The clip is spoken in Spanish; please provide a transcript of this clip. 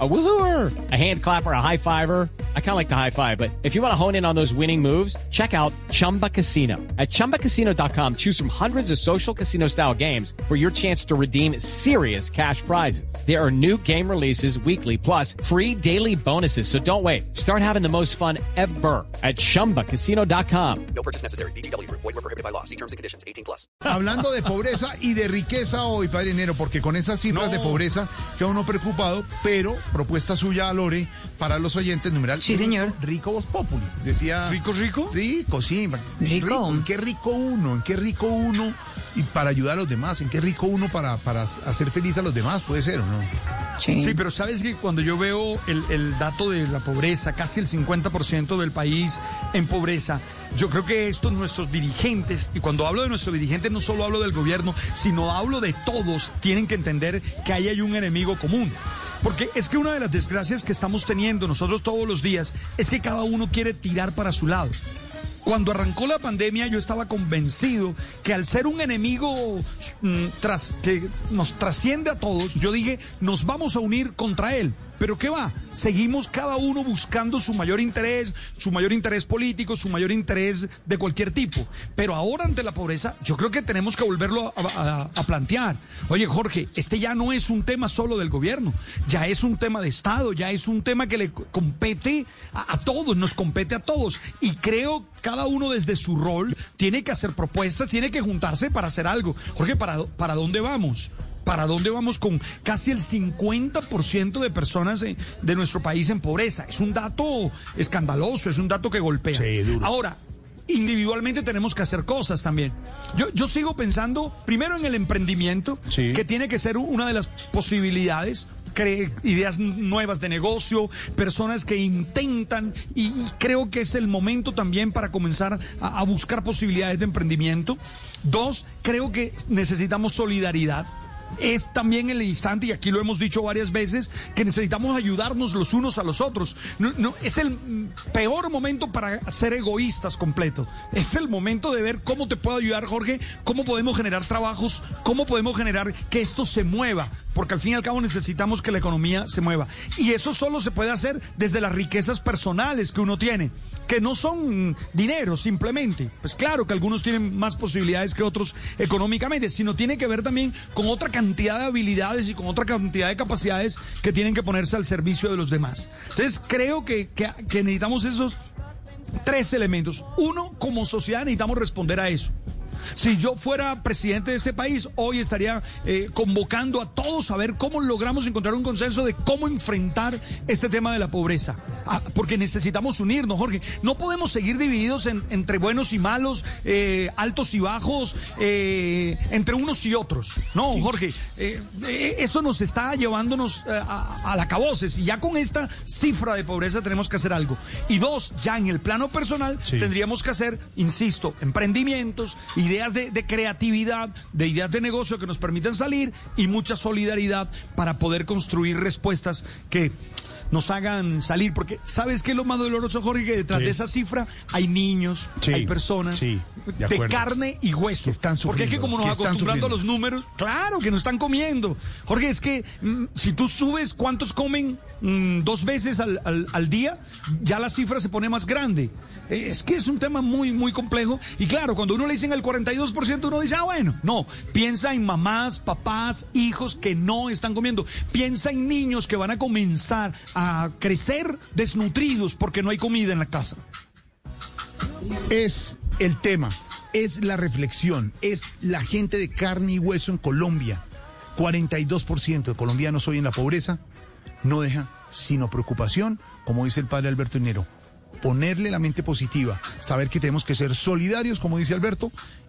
A woohooer, a hand clapper, a high fiver. I kind of like the high five, but if you want to hone in on those winning moves, check out Chumba Casino. At ChumbaCasino.com, choose from hundreds of social casino style games for your chance to redeem serious cash prizes. There are new game releases weekly, plus free daily bonuses. So don't wait. Start having the most fun ever at ChumbaCasino.com. No purchase necessary. BGW. Void were prohibited by law. See terms and conditions. 18 plus. Hablando de pobreza y de riqueza hoy, Padre Enero, porque con esas cifras de pobreza queda uno preocupado, pero propuesta suya a Lore para los oyentes, numeral. Sí, señor. Rico Voz Populi. Decía. ¿Rico, rico? Rico, sí. Rico. ¿En qué rico uno? ¿En qué rico uno? Y para ayudar a los demás, ¿en qué rico uno para, para hacer feliz a los demás? Puede ser, ¿o no? Sí. Sí, pero sabes que cuando yo veo el, el dato de la pobreza, casi el 50% del país en pobreza, yo creo que estos nuestros dirigentes, y cuando hablo de nuestros dirigentes no solo hablo del gobierno, sino hablo de todos, tienen que entender que ahí hay un enemigo común. Porque es que una de las desgracias que estamos teniendo nosotros todos los días es que cada uno quiere tirar para su lado. Cuando arrancó la pandemia yo estaba convencido que al ser un enemigo mm, tras, que nos trasciende a todos, yo dije, nos vamos a unir contra él. Pero ¿qué va? Seguimos cada uno buscando su mayor interés, su mayor interés político, su mayor interés de cualquier tipo. Pero ahora ante la pobreza, yo creo que tenemos que volverlo a, plantear. Oye, Jorge, este ya no es un tema solo del gobierno, ya es un tema de Estado, ya es un tema que le compete a, a todos, nos compete a todos. Y creo cada uno desde su rol tiene que hacer propuestas, tiene que juntarse para hacer algo. Jorge, ¿para, para dónde vamos? ¿Para dónde vamos con casi el 50% de personas de nuestro país en pobreza? Es un dato escandaloso, es un dato que golpea. Sí, duro. Ahora, individualmente tenemos que hacer cosas también. Yo, yo sigo pensando primero en el emprendimiento, Sí. que tiene que ser una de las posibilidades. cre- ideas nuevas de negocio, personas que intentan y, y creo que es el momento también para comenzar a- a buscar posibilidades de emprendimiento. Dos, creo que necesitamos solidaridad es también el instante, y aquí lo hemos dicho varias veces, que necesitamos ayudarnos los unos a los otros. No, es el peor momento para ser egoístas completo. Es el momento de ver cómo te puedo ayudar, Jorge, cómo podemos generar trabajos, cómo podemos generar que esto se mueva, porque al fin y al cabo necesitamos que la economía se mueva. Y eso solo se puede hacer desde las riquezas personales que uno tiene, que no son dinero simplemente. Pues claro que algunos tienen más posibilidades que otros económicamente, sino tiene que ver también con otra cantidad de habilidades y con otra cantidad de capacidades que tienen que ponerse al servicio de los demás. Entonces creo que, que- que necesitamos esos tres elementos. Uno, como sociedad necesitamos responder a eso. Si yo fuera presidente de este país, hoy estaría eh, convocando a todos a ver cómo logramos encontrar un consenso de cómo enfrentar este tema de la pobreza. Ah, porque necesitamos unirnos, Jorge. No podemos seguir divididos en- entre buenos y malos, eh, altos y bajos, eh, entre unos y otros. No, Jorge, eso nos está llevándonos a, a la caboces. Y ya con esta cifra de pobreza tenemos que hacer algo. Y dos, ya en el plano personal, Sí. tendríamos que hacer, insisto, emprendimientos, ideas de, de creatividad, de ideas de negocio que nos permitan salir y mucha solidaridad para poder construir respuestas que nos hagan salir. Porque, ¿sabes qué es lo más doloroso, Jorge? Que detrás Sí. de esa cifra hay niños, Sí, hay personas sí, de carne y hueso. Están Porque es que como nos que acostumbrando a los números, claro que nos están comiendo. Jorge, es que mm, si tú subes cuántos comen mm, dos veces al, al- al día, ya la cifra se pone más grande. Eh, Es que es un tema muy, muy complejo. Y claro, cuando uno le dicen el 42%, uno dice, ah, bueno, no. Piensa en mamás, papás, hijos que no están comiendo. Piensa en niños que van a comenzar a crecer desnutridos porque no hay comida en la casa. Es el tema, es la reflexión, es la gente de carne y hueso en Colombia. 42% de colombianos hoy en la pobreza no deja sino preocupación, como dice el padre Alberto Enero, ponerle la mente positiva, saber que tenemos que ser solidarios, como dice Alberto,